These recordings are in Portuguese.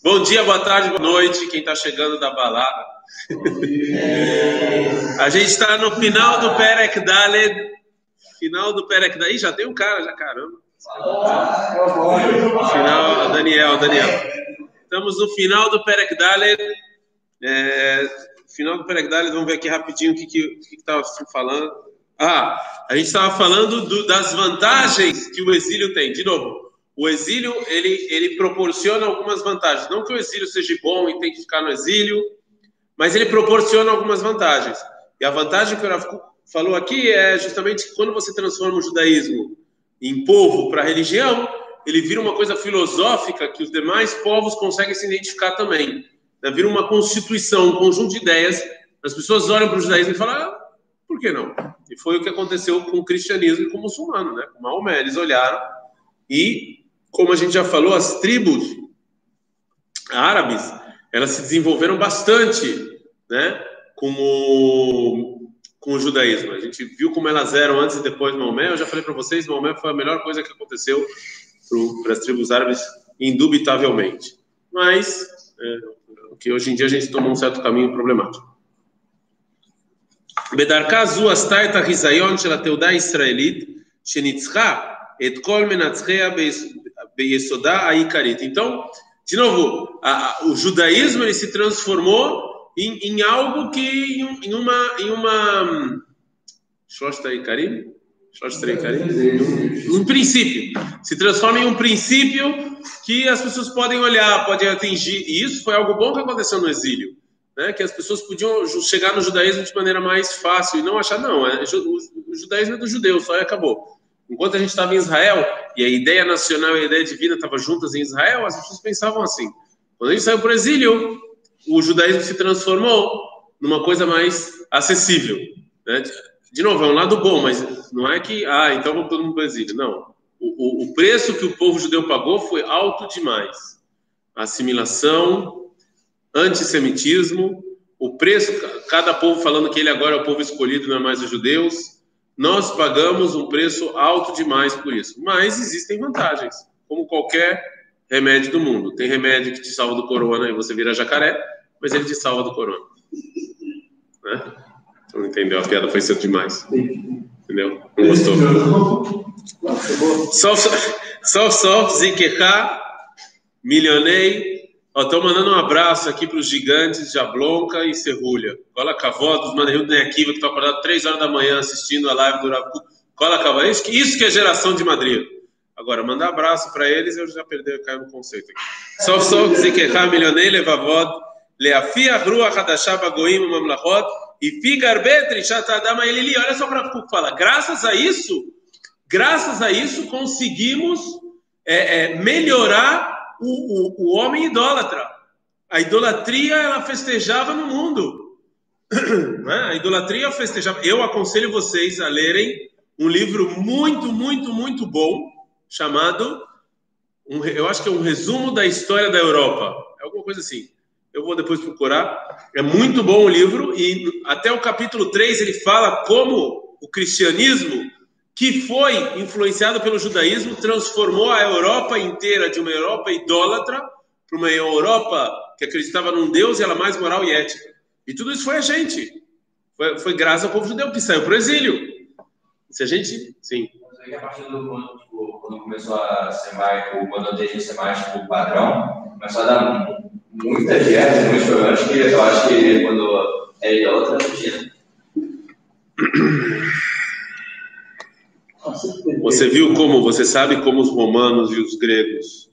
Bom dia, boa tarde, boa noite, quem está chegando da balada. A gente está no final do Perek Daled. Final do Perek Daled. Já tem um cara, já caramba. Final, Daniel, Daniel. Estamos no final do Perek Daled. É, final do Perek Daled, vamos ver aqui rapidinho o que estava que, que falando. Ah, a gente estava falando do, das vantagens que o exílio tem. De novo, o exílio ele, ele proporciona algumas vantagens. Não que o exílio seja bom e tem que ficar no exílio, mas ele proporciona algumas vantagens. E a vantagem que o Rav falou aqui é justamente que quando você transforma o judaísmo em povo para religião, ele vira uma coisa filosófica que os demais povos conseguem se identificar também. Né? Vira uma constituição, um conjunto de ideias. As pessoas olham para o judaísmo e falam, ah, por que não? E foi o que aconteceu com o cristianismo e com o muçulmano, né? Com Maomé, eles olharam e, como a gente já falou, as tribos árabes, elas se desenvolveram bastante, né? Com o, com o judaísmo. A gente viu como elas eram antes e depois de Maomé. Eu já falei para vocês, Maomé foi a melhor coisa que aconteceu para as tribos árabes, indubitavelmente. Mas, é, que hoje em dia a gente tomou um certo caminho problemático. בדרכה זו עשתה את החיזיון של התעודה הישראלית שניצחה את כל מנצחיה Beyesodá a Icarita. Então, de novo, a, a, o judaísmo ele se transformou em, em algo que em, em, uma em uma Shostra Icarim, Shostra Icarim, um, um princípio. Se transforma em um princípio que as pessoas podem olhar, podem atingir. E isso foi algo bom que aconteceu no exílio. Né, que as pessoas podiam chegar no judaísmo de maneira mais fácil e não achar, não, é, o judaísmo é do judeu, só e acabou. Enquanto a gente estava em Israel e a ideia nacional e a ideia divina estavam juntas em Israel, as pessoas pensavam assim. Quando a gente saiu para o exílio, o judaísmo se transformou numa coisa mais acessível. Né? De novo, é um lado bom, mas não é que, ah, então vamos todo mundo para o exílio. Não. O, o, o preço que o povo judeu pagou foi alto demais. Assimilação, antissemitismo, o preço, cada povo falando que ele agora é o povo escolhido, não é mais os judeus. Nós pagamos um preço alto demais por isso. Mas existem vantagens, como qualquer remédio do mundo. Tem remédio que te salva do corona e você vira jacaré, mas ele te salva do corona. Né? Não entendeu? A piada foi cedo demais. Entendeu? Não gostou? Só, só, só, zikeha, milionei, Estou mandando um abraço aqui para os gigantes Jablonca e Serrulha. Cola Cavó, dos Maneiros do Neaquiva, que estão acordados 3 horas da manhã assistindo a live do Rabu. Cola Cavó, isso, isso que é geração de Madrid. Agora, mandar abraço para eles, eu já perdi, eu caio no conceito aqui. Sof Sof Zikeha Milionei Levavod, Leafia Rua Hadashah Bagoim Mamlachot, e Figar Betri Shatadama Elili. Olha só para o fala. Graças a isso, graças a isso, conseguimos é, é, melhorar o, o, o homem idólatra. A idolatria ela festejava no mundo. Né? A idolatria festejava. Eu aconselho vocês a lerem um livro muito, muito, muito bom chamado, um, eu acho que é um resumo da história da Europa. É alguma coisa assim. Eu vou depois procurar. É muito bom o livro e até o capítulo 3 ele fala como o cristianismo que foi influenciado pelo judaísmo, transformou a Europa inteira de uma Europa idólatra para uma Europa que acreditava num Deus e ela mais moral e ética. E tudo isso foi a gente. Foi, foi graças ao povo judeu que saiu para o exílio. Se a gente. Sim. A partir do tipo, quando começou a ser mais, quando a inteligência ser mais tipo, padrão, começou a dar muitas guerras, muitos problemas eu acho que quando é idólatra, imagina. Você viu como, você sabe como os romanos e os gregos.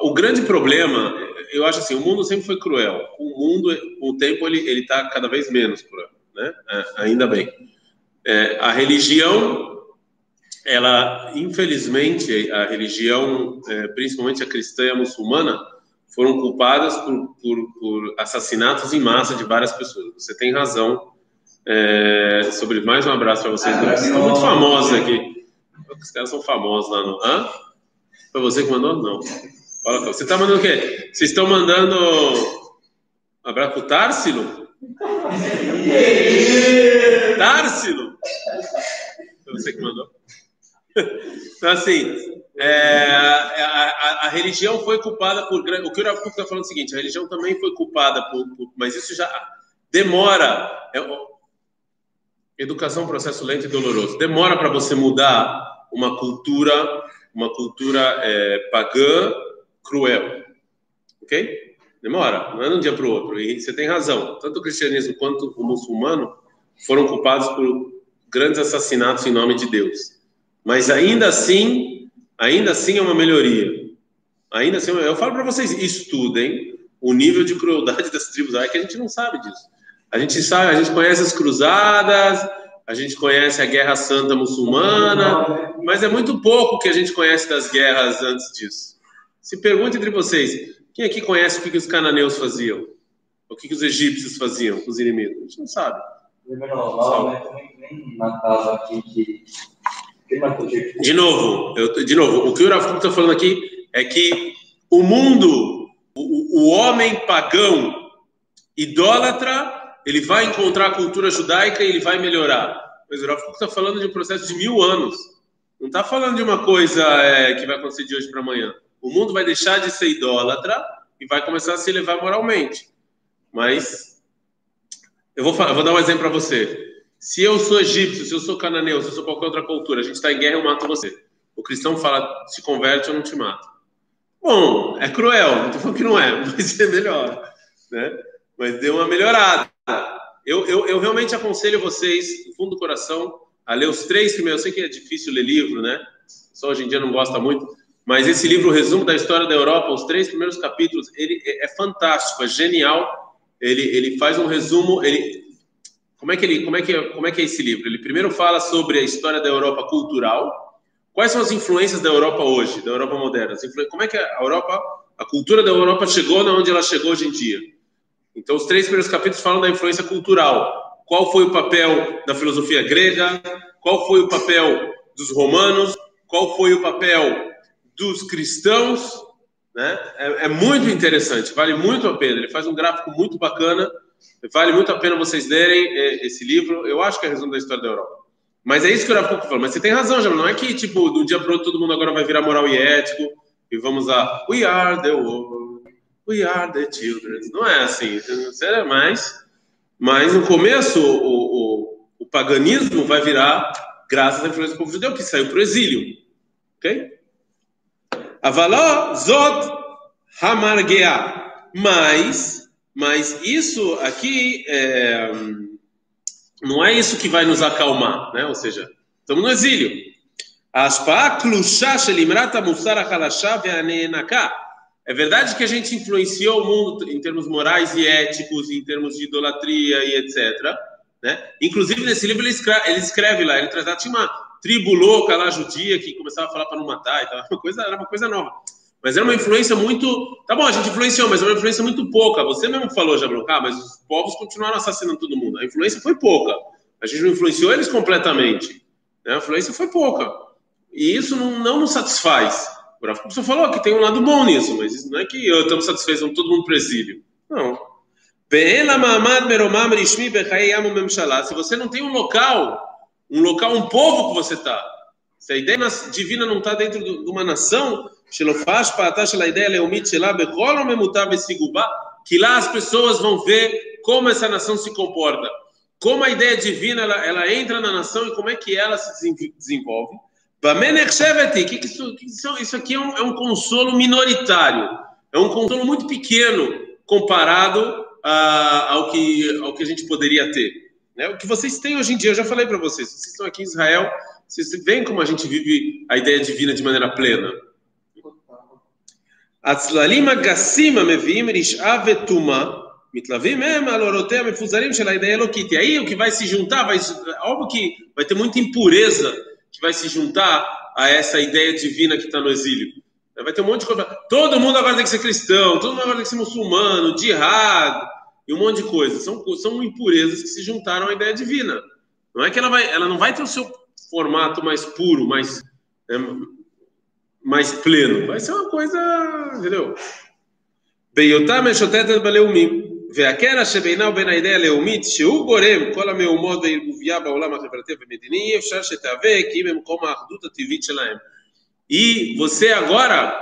O grande problema, eu acho assim, o mundo sempre foi cruel. O mundo, com o tempo, ele ele está cada vez menos cruel, né? É, ainda bem. É, a religião, ela, infelizmente, a religião, é, principalmente a cristã e a muçulmana, foram culpadas por, por, por assassinatos em massa de várias pessoas. Você tem razão é, sobre mais um abraço para vocês dois. Estão muito famosos aqui. Os caras são famosos lá no. Hã? Foi você que mandou? Não. Olha, você está mandando o quê? Vocês estão mandando um abraço para o Társilo? Társilo? Foi você que mandou. então, assim, é, a, a, a, religião foi culpada por. O que o Rav está falando é o seguinte: a religião também foi culpada por. por mas isso já demora. É, educação é um processo lento e doloroso. Demora para você mudar uma cultura, uma cultura é, pagã cruel. Ok? Demora, não é de um dia para o outro. E você tem razão. Tanto o cristianismo quanto o muçulmano foram culpados por grandes assassinatos em nome de Deus. Mas ainda assim, ainda assim é uma melhoria. Ainda assim, eu falo para vocês, estudem o nível de crueldade das tribos, é que a gente não sabe disso. A gente sabe, a gente conhece as cruzadas, a gente conhece a Guerra Santa Muçulmana, mas é muito pouco que a gente conhece das guerras antes disso. Se pergunte entre vocês, quem aqui conhece o que, que os cananeus faziam? O que, que os egípcios faziam com os inimigos? A gente não sabe. De novo, eu, de novo, o que o Rafa está falando aqui é que o mundo, o, o homem pagão, idólatra, ele vai encontrar a cultura judaica e ele vai melhorar. Mas o está falando de um processo de mil anos. Não está falando de uma coisa é, que vai acontecer de hoje para amanhã. O mundo vai deixar de ser idólatra e vai começar a se elevar moralmente. Mas eu vou, eu vou dar um exemplo para você. Se eu sou egípcio, se eu sou cananeu, se eu sou qualquer outra cultura, a gente está em guerra, eu mato você. O cristão fala, se converte, eu não te mato. Bom, é cruel, não estou falando que não é, mas é melhor. Né? Mas deu uma melhorada. Eu, eu, eu realmente aconselho vocês, do fundo do coração, a ler os três primeiros. Eu sei que é difícil ler livro, né? Só hoje em dia não gosta muito. Mas esse livro, o resumo da história da Europa, os três primeiros capítulos, ele é, é fantástico, é genial. Ele, ele faz um resumo. Ele, como é que ele, como é que, como é que é esse livro? Ele primeiro fala sobre a história da Europa cultural. Quais são as influências da Europa hoje, da Europa moderna? Como é que a Europa, a cultura da Europa chegou onde ela chegou hoje em dia? Então, os três primeiros capítulos falam da influência cultural. Qual foi o papel da filosofia grega? Qual foi o papel dos romanos? Qual foi o papel dos cristãos? Né? É, é muito interessante, vale muito a pena. Ele faz um gráfico muito bacana. Vale muito a pena vocês lerem é, esse livro. Eu acho que é resumo da história da Europa. Mas é isso que o Rafa falou. Mas você tem razão, já não é que tipo do dia para outro todo mundo agora vai virar moral e ético e vamos a We are the world. We are the children. Não é assim, é mais. Mas no começo, o, o, o paganismo vai virar graças à influência do povo judeu que saiu para o exílio. Ok? Avaló zod hamargea. Mas, mas isso aqui é, não é isso que vai nos acalmar, né? Ou seja, estamos no exílio. Aspa klusha shelimrata musar halasha ve'anenaka. É verdade que a gente influenciou o mundo em termos morais e éticos, em termos de idolatria e etc. Né? Inclusive, nesse livro, ele escreve, ele escreve lá, ele traz, tinha uma tribo louca lá, judia, que começava a falar para não matar e tal. Uma coisa, era uma coisa nova. Mas era uma influência muito. Tá bom, a gente influenciou, mas era uma influência muito pouca. Você mesmo falou, Jablon, ah, mas os povos continuaram assassinando todo mundo. A influência foi pouca. A gente não influenciou eles completamente. Né? A influência foi pouca. E isso não, não nos satisfaz. O só falou que tem um lado bom nisso, mas não é que eu estou satisfeito com todo mundo presídio. Não. Se você não tem um local, um local, um povo que você está, se a ideia divina não está dentro de uma nação, que lá as pessoas vão ver como essa nação se comporta, como a ideia divina ela, ela entra na nação e como é que ela se desenvolve. Que que isso, que isso, isso aqui é um, é um, consolo minoritário, é um consolo muito pequeno comparado a, ao, que, ao que a gente poderia ter. Né? O que vocês têm hoje em dia, eu já falei para vocês, vocês estão aqui em Israel, vocês veem como a gente vive a ideia divina de maneira plena. הצללים הגסים המביאים רשעה וטומאה מתלווים הם על אורותיה המפוזרים של האידאה האלוקית. E aí o que vai se juntar, vai, óbvio que vai ter muita impureza que vai se juntar a essa ideia divina que está no exílio. Vai ter um monte de coisa. Todo mundo agora tem que ser cristão, todo mundo agora tem que ser muçulmano, jihad, e um monte de coisas. São, são impurezas que se juntaram à ideia divina. Não é que ela, vai, ela não vai ter o seu formato mais puro, mais, é, mais pleno. Vai ser uma coisa, entendeu? Beiotam eshotetet baleumim. והקרע שבינה ובין האידאה הלאומית, שהוא גורם כל המהומות והערבוביה בעולם החברתי והמדיני, אי אפשר שתהווה כי אם במקום האחדות הטבעית שלהם. E você agora,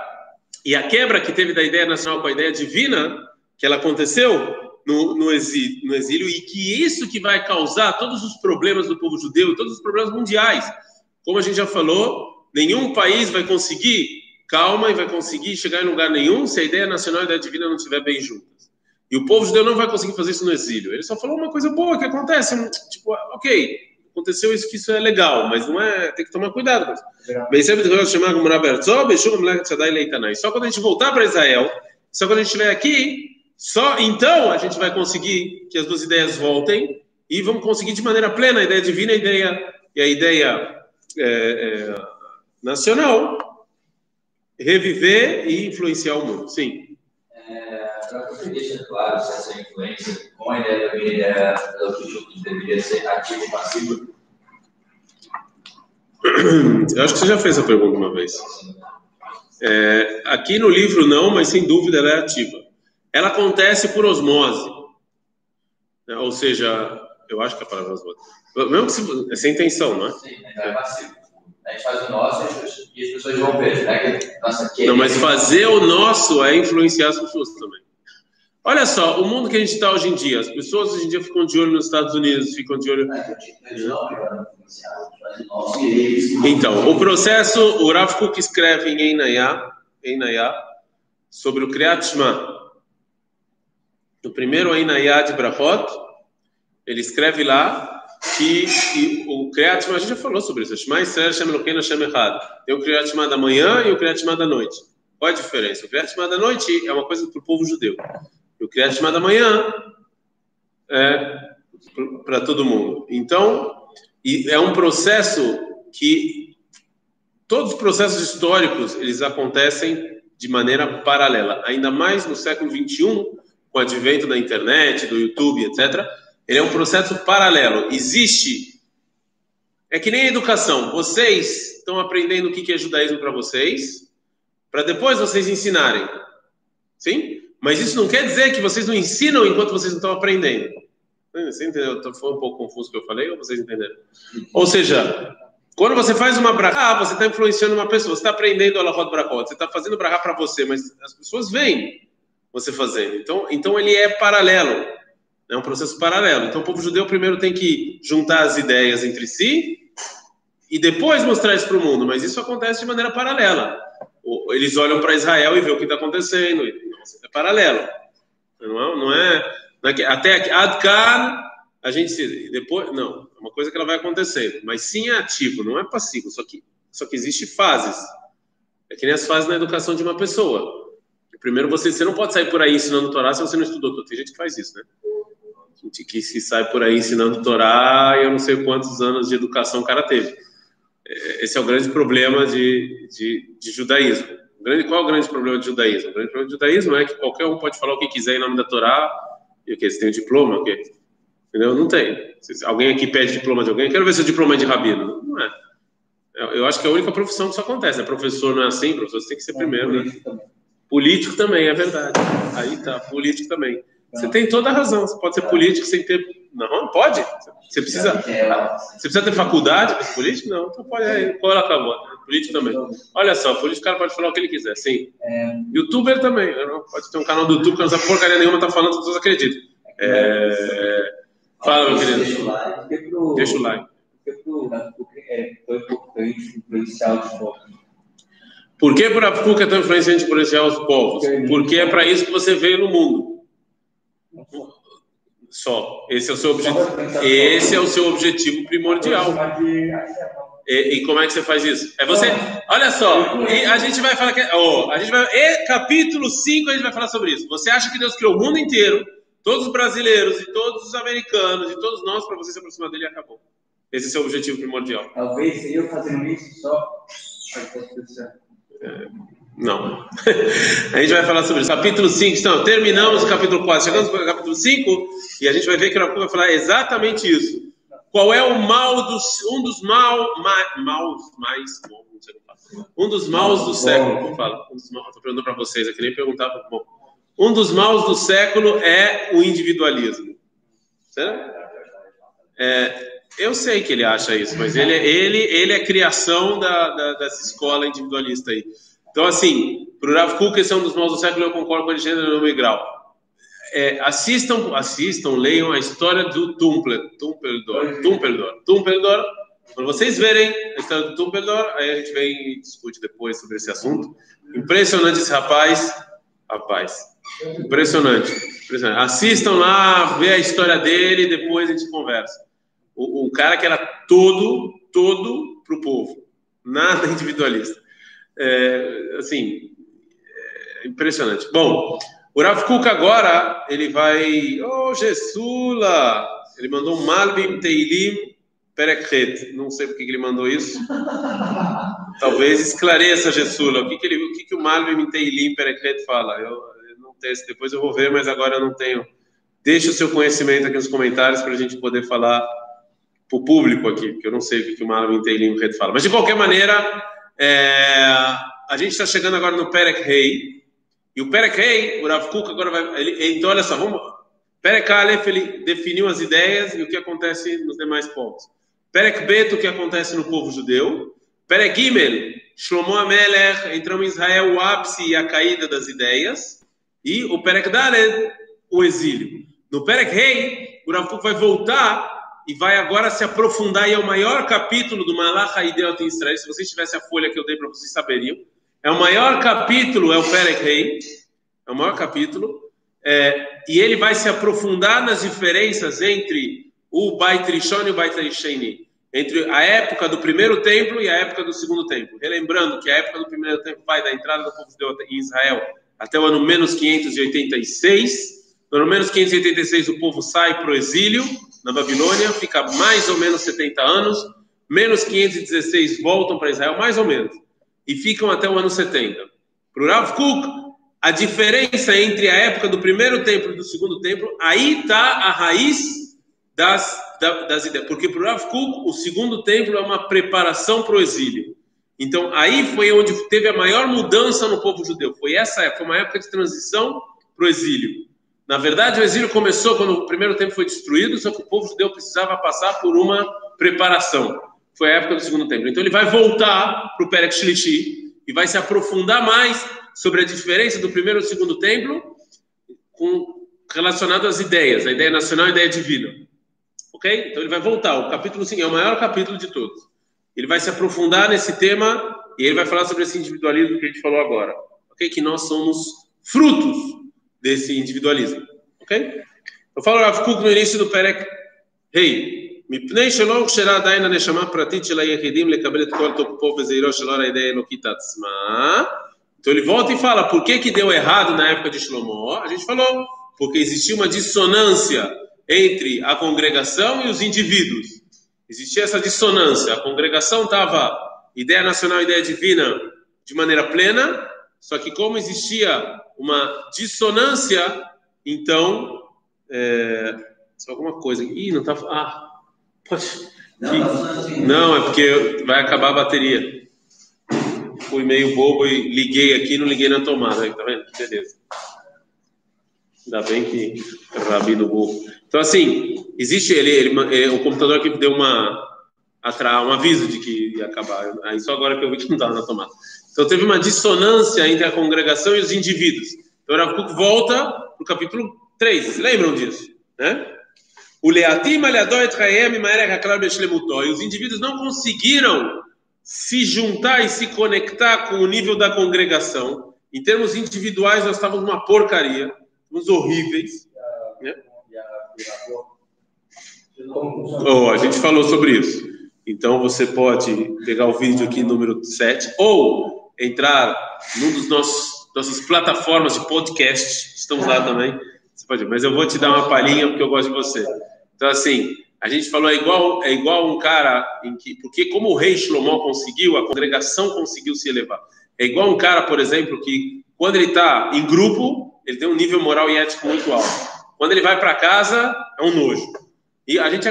e a quebra que teve da ideia nacional com a ideia divina, que ela aconteceu no, no, exílio, no exílio, e que isso que vai causar todos os problemas do povo judeu e todos os problemas mundiais. Como a gente já falou, nenhum país vai conseguir calma e vai conseguir chegar em lugar nenhum se a ideia nacional e a ideia divina não estiver bem juntas. E o povo judeu não vai conseguir fazer isso no exílio. Ele só falou uma coisa boa que acontece. Tipo, ok, aconteceu isso que isso é legal, mas não é. Tem que tomar cuidado. Só quando a gente voltar para Israel, só quando a gente estiver aqui, só então a gente vai conseguir que as duas ideias voltem e vamos conseguir de maneira plena a ideia divina a ideia, e a ideia é, é, nacional reviver e influenciar o mundo. Sim. É, para você deixar claro se essa influência com a ideia da minha ideia do deveria ser ativo ou passivo? Eu acho que você já fez a pergunta uma vez. É, aqui no livro não, mas sem dúvida ela é ativa. Ela acontece por osmose. Né? Ou seja, eu acho que a palavra é osmose. Mesmo que se, é sem intenção, não é? Sim, é passivo. A gente faz o nosso e as pessoas vão ver, né? Nossa, não, mas fazer o nosso é influenciar as pessoas também. Olha só, o mundo que a gente está hoje em dia, as pessoas hoje em dia ficam de olho nos Estados Unidos, ficam de olho. Então, o processo, o Rav Kuk escreve em Einayá, Einayá sobre o Kriyat. No primeiro Einayá de Brahot, ele escreve lá que, que o Kriyat a gente já falou sobre isso, Shema Israel Shem Elokeinu Shem Echad. Tem o Kriyat da manhã e o Kriyat da noite. Qual a diferença? O Kriyat da noite é uma coisa para o povo judeu. O Kriyat Shema da manhã é para todo mundo. Então, é um processo que todos os processos históricos, eles acontecem de maneira paralela. Ainda mais no século 21, com o advento da internet, do YouTube, etc., ele é um processo paralelo. Existe. É que nem a educação. Vocês estão aprendendo o que é judaísmo para vocês, para depois vocês ensinarem. Sim? Mas isso não quer dizer que vocês não ensinam enquanto vocês não estão aprendendo. Você entendeu? Foi um pouco confuso o que eu falei ou vocês entenderam? Ou seja, quando você faz uma brachá, você está influenciando uma pessoa. Você está aprendendo a Lahot Brachot. Você está fazendo brachá para você, mas as pessoas veem você fazendo. Então, então ele é paralelo. É um processo paralelo. Então, o povo judeu primeiro tem que juntar as ideias entre si e depois mostrar isso para o mundo. Mas isso acontece de maneira paralela. Eles olham para Israel e vê o que está acontecendo. É paralelo. Não é, não é, é até aqui, a gente se, depois não, é uma coisa que ela vai acontecendo, mas sim é ativo, não é passivo. Só que só que existe fases. É que nem as fases na educação de uma pessoa. Primeiro você, você não pode sair por aí ensinando Torá se você não estudou. Tem gente que faz isso, né? gente que se sai por aí ensinando Torá e eu não sei quantos anos de educação o cara teve. É, esse é o grande problema de, de, de judaísmo. Grande, qual é o grande problema de judaísmo? O grande problema de judaísmo é que qualquer um pode falar o que quiser em nome da Torá e o que? Você tem um diploma? O quê? Entendeu? Não tem. Se alguém aqui pede diploma de alguém, quero ver seu diploma é de rabino. Não é. Eu acho que é a única profissão que isso acontece. Né? Professor não é assim, professor você tem que ser primeiro, né? Político também, é verdade. Aí tá, político também. Você tem toda a razão. Você pode ser político sem ter. Não, pode. Você precisa. Você precisa ter faculdade para ser político? Não, então pode. Aí, qual acabou? Político também. Olha só, político cara pode falar o que ele quiser, sim. Youtuber também. Pode ter um canal do YouTube que não sabe porcaria nenhuma, tá falando, as pessoas acreditam. É... Fala, meu querido. Deixa o like. Deixa o like. Foi importante influenciar os povos. Por que para a é tão influenciante influenciar os povos? Porque é para isso que você veio no mundo. Só. Esse é o seu objetivo. Esse é o seu objetivo primordial. E, e, como é que você faz isso? É você. Olha só. A gente vai falar que. Oh, a gente vai. E, capítulo 5 a gente vai falar sobre isso. Você acha que Deus criou o mundo inteiro, todos os brasileiros e todos os americanos e todos nós para você se aproximar dele e acabou. Esse é o seu objetivo primordial. Talvez eu fazendo isso só. É. Não. a gente vai falar sobre isso. Capítulo 5, então, terminamos o capítulo 4, chegamos para o capítulo 5 e a gente vai ver que o vai falar exatamente isso. Qual é o mal dos. Um dos mal, ma, maus mais. Um dos maus do século. Fala. Um dos maus, estou perguntando para vocês aqui, nem perguntava. Bom, Um dos maus do século é o individualismo. Certo? É, eu sei que ele acha isso, mas ele, ele, ele é criação da, da, dessa escola individualista aí. Então, assim, para o Rav Kuk, esse é um dos maus do século, eu concordo com ele gênero no meu grau. É, assistam, assistam, leiam a história do Tumpler, Tumpeldor, Tumpeldor, Tumpeldor. Quando vocês verem a história do Tumpeldor, aí a gente vem e discute depois sobre esse assunto. Impressionante esse rapaz, rapaz, impressionante, impressionante. Assistam lá, vê a história dele, depois a gente conversa o, o cara que era todo, todo para o povo, nada individualista. É, assim, é impressionante. Bom, o Rav Kuk agora, ele vai, oh, Jesula, ele mandou um Malbim Teilim Perekhet, não sei por que ele mandou isso. Talvez esclareça, Jesula, o que, que, ele, o, que, que o Malbim Teilim Perekhet fala. Eu, eu não tenho, depois eu vou ver, mas agora eu não tenho. Deixa o seu conhecimento aqui nos comentários para a gente poder falar para o público aqui, porque eu não sei o que o Marlon Inteirinho Red fala. Mas, de qualquer maneira, é, a gente está chegando agora no Perek Rei, e o Perek Rei, o Rav Kuk agora vai... Ele, então, olha só, vamos... Perek Aleph, ele definiu as ideias e o que acontece nos demais povos. Perek Bet, o que acontece no povo judeu. Perek Gimel, Shlomo Amelech, entramos em Israel, o ápice e a caída das ideias. E o Perek Daled, o exílio. No Perek Rei, o Rav Kuk vai voltar e vai agora se aprofundar, e é o maior capítulo do Malach Haidel em Israel. Se vocês tivessem a folha que eu dei para vocês saberiam. É o maior capítulo, é o Perek Rei, é o maior capítulo, é, e ele vai se aprofundar nas diferenças entre o Beit Rishon e o Beit entre a época do primeiro templo e a época do segundo templo. Relembrando que a época do primeiro templo vai da entrada do povo de Deus em Israel até o ano menos 586. No ano menos 586 o povo sai para o exílio, na Babilônia, fica mais ou menos 70 anos, menos 516 voltam para Israel, mais ou menos, e ficam até o ano 70. Para o Rav Kuk, a diferença entre a época do primeiro templo e do segundo templo, aí está a raiz das, das ideias. Porque para o Rav Kuk, o segundo templo é uma preparação para o exílio. Então, aí foi onde teve a maior mudança no povo judeu. Foi essa época, foi uma época de transição para o exílio. Na verdade, o exílio começou quando o primeiro tempo foi destruído, só que o povo judeu precisava passar por uma preparação. Foi a época do segundo templo. Então ele vai voltar para o Perek Shlishi e vai se aprofundar mais sobre a diferença do primeiro e do segundo templo com, relacionado às ideias, a ideia nacional e a ideia divina. Ok? Então ele vai voltar. O capítulo 5 é o maior capítulo de todos. Ele vai se aprofundar nesse tema e ele vai falar sobre esse individualismo que a gente falou agora. Ok? Que nós somos frutos desse individualismo. Ok? Eu falo Rav Kuk no início do Perek Rei. מפני שלא הוכשרה עדיין הנשמה הפרטית של היחידים לקבל את כל תוקפו וזעירו של אור הידי האלוקית עצמה. Então ele volta e fala, por que que deu errado na época de Shlomo? A gente falou, porque existia uma dissonância entre a congregação e os indivíduos. Existia essa dissonância. A congregação estava ideia nacional, ideia divina de maneira plena, só que como existia uma dissonância, então é, só alguma coisa. Ih, não tá. Ah, pode. Não, não, é porque vai acabar a bateria. Fui meio bobo e liguei aqui, não liguei na tomada, tá vendo? Beleza. Ainda bem que rabino burro. Então assim, existe ele, ele, é, o computador aqui deu uma um aviso de que ia acabar. Aí só agora que eu vi que não estava na tomada. Então teve uma dissonância entre a congregação e os indivíduos. Então Rav Kuk volta para o capítulo 3, vocês lembram disso? Né? O E os indivíduos não conseguiram se juntar e se conectar com o nível da congregação. Em termos individuais, nós estávamos uma porcaria, uns horríveis. Né? Oh, a gente falou sobre isso. Então você pode pegar o vídeo aqui número 7 ou entrar num dos nossos nossas plataformas de podcast, estamos lá também. Você pode, mas eu vou te dar uma palhinha porque eu gosto de você. Então assim, a gente falou é igual é igual um cara em que porque como o rei Shlomo conseguiu, a congregação conseguiu se elevar. É igual um cara, por exemplo, que quando ele está em grupo, ele tem um nível moral e ético muito alto. Quando ele vai para casa, é um nojo. E a gente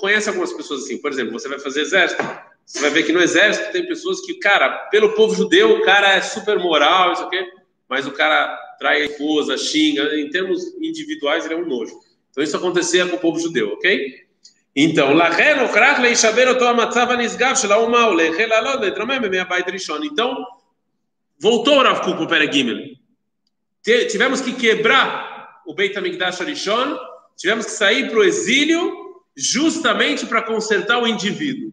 conhece algumas pessoas assim. Por exemplo, você vai fazer exército, você vai ver que no exército tem pessoas que, cara, pelo povo judeu, o cara é super moral, isso aqui. mas o cara trai a esposa, xinga, em termos individuais ele é um nojo. Então isso acontecia com o povo judeu, ok? então, então, voltou Rav Kuk para Gimel. Tivemos que quebrar o Beit HaMikdash Arishon, tivemos que sair para o exílio justamente para consertar o indivíduo.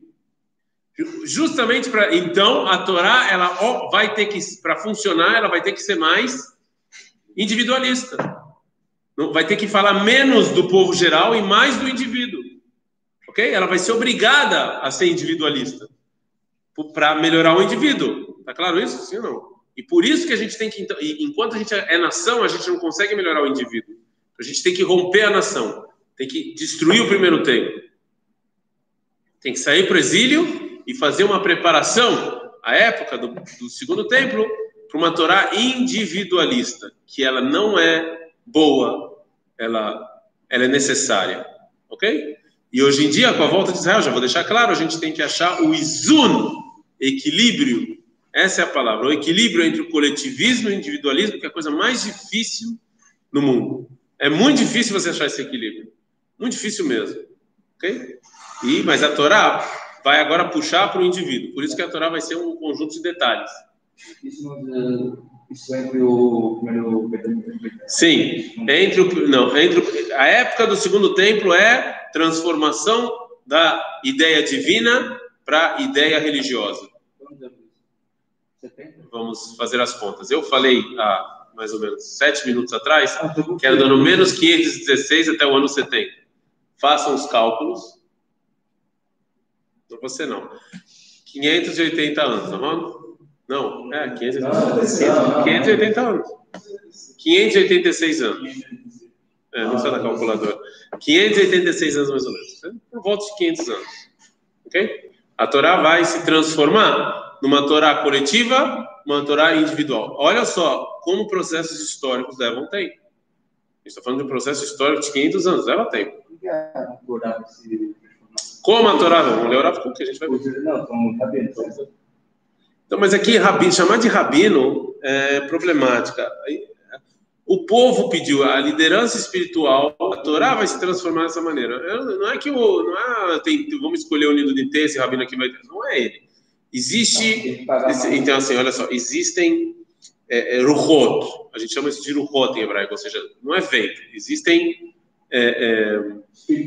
Justamente para então a Torá ela vai ter que para funcionar ela vai ter que ser mais individualista. Vai ter que falar menos do povo geral e mais do indivíduo. OK? Ela vai ser obrigada a ser individualista para melhorar o indivíduo. Tá claro isso? Sim ou não? E por isso que a gente tem que então, enquanto a gente é nação, a gente não consegue melhorar o indivíduo. A gente tem que romper a nação, tem que destruir o primeiro templo. Tem que sair para o exílio e fazer uma preparação, à época do, do segundo templo, para uma Torá individualista, que ela não é boa, ela, ela é necessária. Ok? E hoje em dia, com a volta de Israel, já vou deixar claro, a gente tem que achar o izun, equilíbrio. Essa é a palavra, o equilíbrio entre o coletivismo e o individualismo, que é a coisa mais difícil no mundo. É muito difícil você achar esse equilíbrio. Muito difícil mesmo. Ok? E, mas a Torá vai agora puxar para o indivíduo. Por isso que a Torá vai ser um conjunto de detalhes. Isso, isso entre o primeiro Sim, entre o não, entre o, a época do segundo templo é transformação da ideia divina para ideia religiosa. Vamos fazer as contas. Eu falei há mais ou menos sete minutos atrás que era do ano menos 516 até o ano 70. Façam os cálculos para você não. 580 anos, tá bom? Não, é, 580, 580 anos. 586 anos. É, não sei da calculadora. 586 anos mais ou menos. Por volta de 500 anos. Ok? A Torá vai se transformar numa Torá coletiva, uma Torá individual. Olha só como processos históricos levam tempo. A gente está falando de um processo histórico de 500 anos, leva tempo. Como a Torá? Vamos ler o Kuk, a gente vai ver. Não, como rabino. Então, mas aqui, rabino, chamar de rabino é problemática. O povo pediu a liderança espiritual, a Torá vai se transformar dessa maneira. Não é que o, não é, tem, vamos escolher o nido de ter, esse rabino aqui vai ter. Não é ele. Existe, então assim, olha só, existem é, é, ruhot, a gente chama isso de ruhot em hebraico, ou seja, não é vento, existem é, é,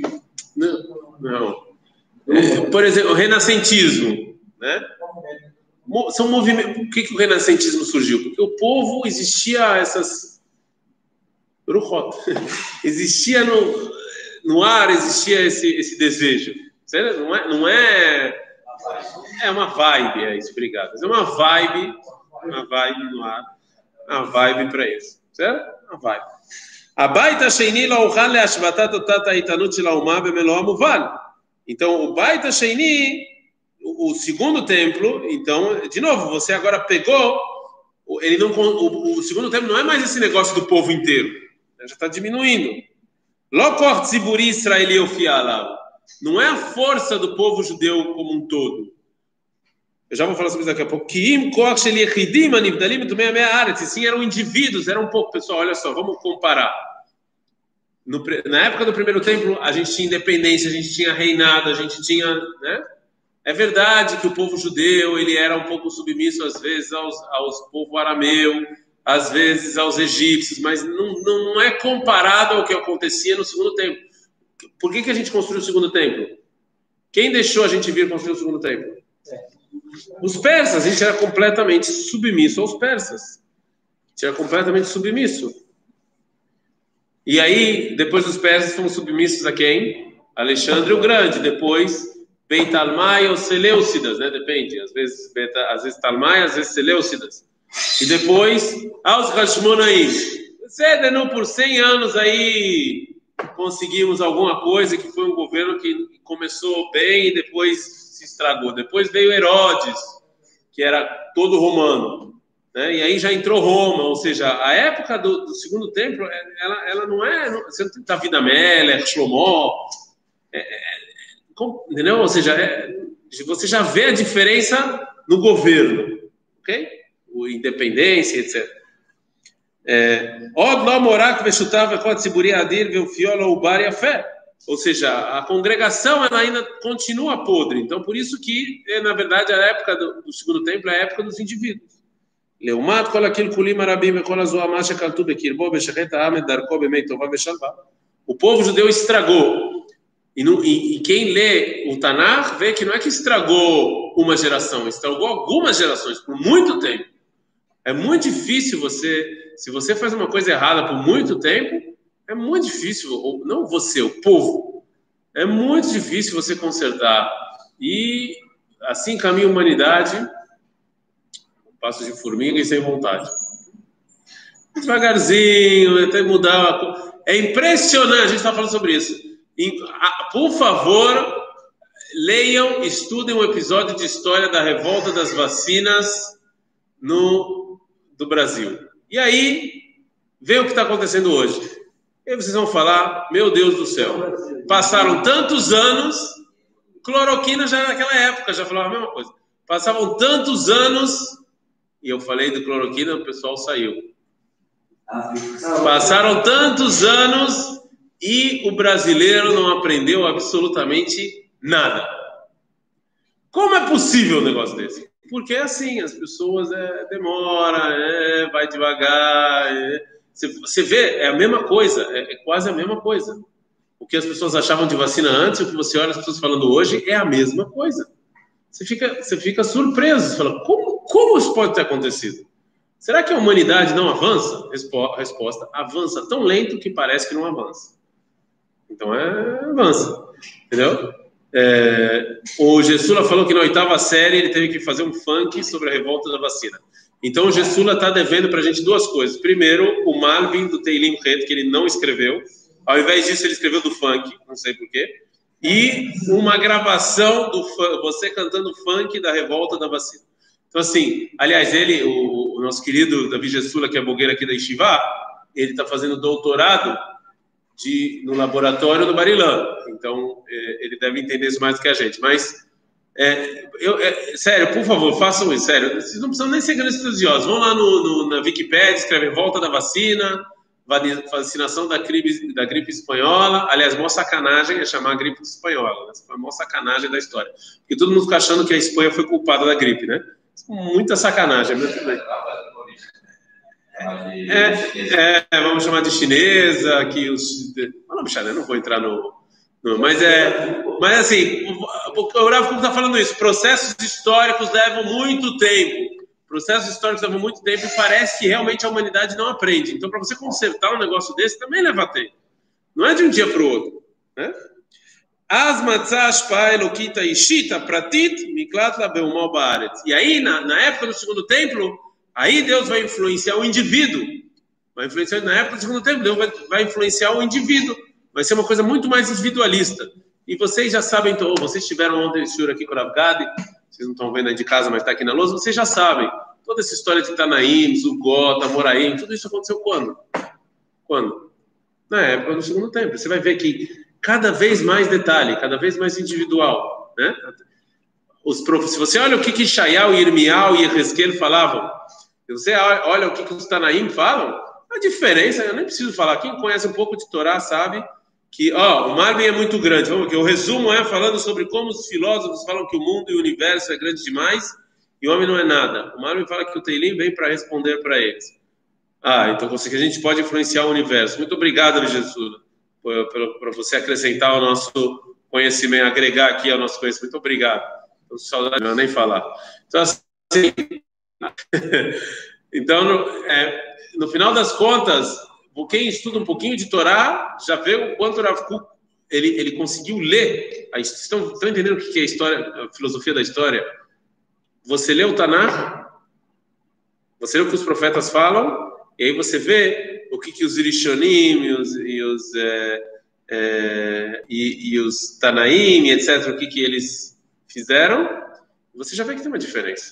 não, não, é, por exemplo, o renascentismo, né? São movimentos. Por que, que o renascentismo surgiu? Porque o povo existia essas ruhot, existia no, no ar, existia esse, esse desejo. Certo? Não é, não é é uma vibe, é isso, obrigado. É uma vibe, uma vibe no ar, uma vibe para isso, certo? Uma vibe. הבית השני לא אוכל להשבתת אותה האיתנות של האומה במלוא המובן. Então, o Baita Sheini, o, segundo templo, então, de novo, você agora pegou, ele não, o, o segundo templo não é mais esse negócio do povo inteiro, né? já está diminuindo. Não é a força do povo judeu como um todo. Eu já vou falar sobre isso daqui a pouco. Aretz. Sim, eram indivíduos, eram um pouco. Pessoal, olha só, vamos comparar. No, na época do primeiro templo, a gente tinha independência, a gente tinha reinado, a gente tinha, né? É verdade que o povo judeu ele era um pouco submisso às vezes aos, aos povo arameu, às vezes aos egípcios, mas não, não é comparado ao que acontecia no segundo templo. Por que, que a gente construiu o segundo templo? Quem deixou a gente vir construir o segundo templo? Os persas, a gente era completamente submisso aos persas. A gente era completamente submisso. E aí, depois os persas foram submissos a quem? Alexandre o Grande. Depois, Beit Talmai ou Seleucidas, né? Depende. Às vezes, Beta, às vezes Talmai, às vezes Seleucidas. E depois, aos Hashmonaim. Cedendo por 100 anos aí, conseguimos alguma coisa, que foi um governo que começou bem e depois se estragou. Depois veio Herodes, que era todo romano. Né? E aí já entrou Roma, ou seja, a época do, do segundo templo, ela, ela não é. Você não tem Davi Amélia, Shlomo, é, é, entendeu? Ou seja, é, você já vê a diferença no governo, ok? O independência, etc. Od lo morak veshutav echot tziburi adir ve'ufiol ou bar yafé. Ou seja, a congregação ela ainda continua podre. Então, por isso que, é, na verdade, a época do, do segundo templo é a época dos indivíduos. Leumat kol akil kulim arabim vekol azoamah shekaltu bekirbo beshechet ha'amed darko bemei tova veshalva. O povo judeu estragou. E, no, e, e, quem lê o Tanar vê que não é que estragou uma geração, estragou algumas gerações por muito tempo. É muito difícil você, se você faz uma coisa errada por muito tempo, é muito difícil, ou, não você, o povo, é muito difícil você consertar. E assim caminha a humanidade, passo de formiga e sem vontade. Devagarzinho, até mudar. É impressionante, a gente está falando sobre isso. Por favor, leiam, estudem um episódio de história da revolta das vacinas no, do Brasil. E aí, vê o que está acontecendo hoje. E vocês vão falar, meu Deus do céu, passaram tantos anos, cloroquina já naquela época, já falava a mesma coisa. Passavam tantos anos, e eu falei do cloroquina, o pessoal saiu. Passaram tantos anos e o brasileiro não aprendeu absolutamente nada. Como é possível um negócio desse? Porque é assim, as pessoas é, demora, é, vai devagar, é, você vê, é a mesma coisa, é, é, quase a mesma coisa. O que as pessoas achavam de vacina antes, o que você olha as pessoas falando hoje, é a mesma coisa. Você fica, você fica surpreso, você fala, como, como isso pode ter acontecido? Será que a humanidade não avança? Resposta, avança tão lento que parece que não avança. Então é avança, entendeu? É, o Gessula falou que na oitava série ele teve que fazer um funk sobre a revolta da vacina. Então o Gessula está devendo para a gente duas coisas. Primeiro, o Malvin do Teilim Red, que ele não escreveu. Ao invés disso, ele escreveu do funk, não sei porquê. E uma gravação do você cantando funk da revolta da vacina. Então, assim, aliás, ele, o, o nosso querido Davi Gessula, que é blogueiro aqui da Ishivá, ele está fazendo doutorado de, no laboratório do Barilã. Então, é, ele deve entender isso mais do que a gente. Mas é, eu, é, sério, por favor, façam isso, sério. Vocês não precisam nem ser grandes estudiosos. Vão lá no, no, na Wikipedia, escrevem volta da vacina, vacinação da gripe, da gripe espanhola. Aliás, maior sacanagem é chamar a gripe espanhola. Né? Foi a maior sacanagem da história. Porque todo mundo fica achando que a Espanha foi culpada da gripe, né? Muita sacanagem, mas tudo bem. É, é, vamos chamar de chinesa, que os. Não, não, não vou entrar no, mas é, mas assim, o Rav está falando isso. Processos históricos levam muito tempo. Processos históricos levam muito tempo e parece que realmente a humanidade não aprende. Então, para você consertar um negócio desse, também leva tempo. Não é de um dia para o outro. Né? As matzash paelokita ishita pratit miklat labeumal baaret. E aí, na, na época do segundo templo, aí Deus vai influenciar o indivíduo. Vai influenciar, na época do segundo templo, Deus vai, vai influenciar o indivíduo vai ser uma coisa muito mais individualista. E vocês já sabem, então, vocês tiveram ontem o aqui com o Ravgadi, vocês não estão vendo aí de casa, mas está aqui na lousa, vocês já sabem. Toda essa história de Tanaim, Zugó, Tamoraim, tudo isso aconteceu quando? Quando? Na época do segundo tempo. Você vai ver que cada vez mais detalhe, cada vez mais individual. Né? Os prof... Se você olha o que, que Shayal, Irmial e Ezequiel falavam, você olha o que, que os Tanaim falam, a diferença, eu nem preciso falar, quem conhece um pouco de Torá sabe que ó, o Marvin é muito grande. Vamos aqui. O resumo é falando sobre como os filósofos falam que o mundo e o universo é grande demais e o homem não é nada. O Marvin fala que o Teilim vem para responder para eles. Ah, então você que a gente pode influenciar o universo. Muito obrigado, Jesus, por você acrescentar o nosso conhecimento, agregar aqui ao nosso conhecimento. Muito obrigado. Saudade, não nem falar. Então, assim, então no, é, no final das contas, quem estuda um pouquinho de Torá já vê o quanto Rav Kuk, ele, ele conseguiu ler. A, estão, estão entendendo o que é a história, a filosofia da história? Você lê o Tanar, você lê o que os profetas falam, e aí você vê o que, que os Irishonim e os, e os, é, é, e, e, os Tanaim, etc., o que, que eles fizeram, você já vê que tem uma diferença.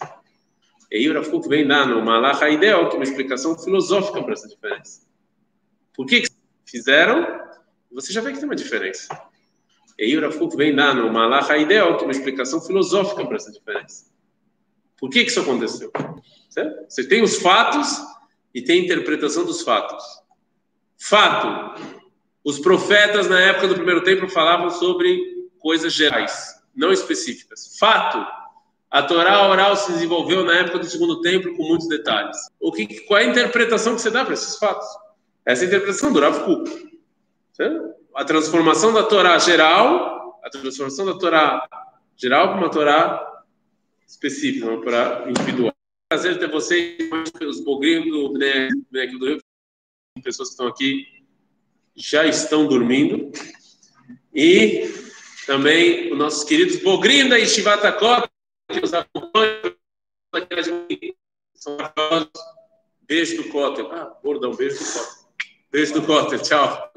E aí vem dar no Malach Ideal, que é uma explicação filosófica para essa diferença. Por que, que fizeram? Você já vê que tem uma diferença. E aí vem dar no Malach Ideal, que é uma explicação filosófica para essa diferença. Por que, que isso aconteceu? Certo? Você tem os fatos, e tem interpretação dos fatos. Fato: os profetas na época do primeiro templo falavam sobre coisas gerais, não específicas. Fato: a Torá oral se desenvolveu na época do segundo templo com muitos detalhes. O que, qual é a interpretação que você dá para esses fatos? Essa é interpretação do Rav Kuk. A transformação da Torá geral, a transformação da Torá geral para uma Torá específica, uma Torá individual. Prazer ter vocês, os bogrinhos do Bnei do Rio, pessoas que estão aqui já estão dormindo. E também os nossos queridos bogrinhos da Yeshivat Que nos acompanham. São Beijo do Cotter. Ah, bordão, beijo do Cotter. Beijo do Cotter, tchau.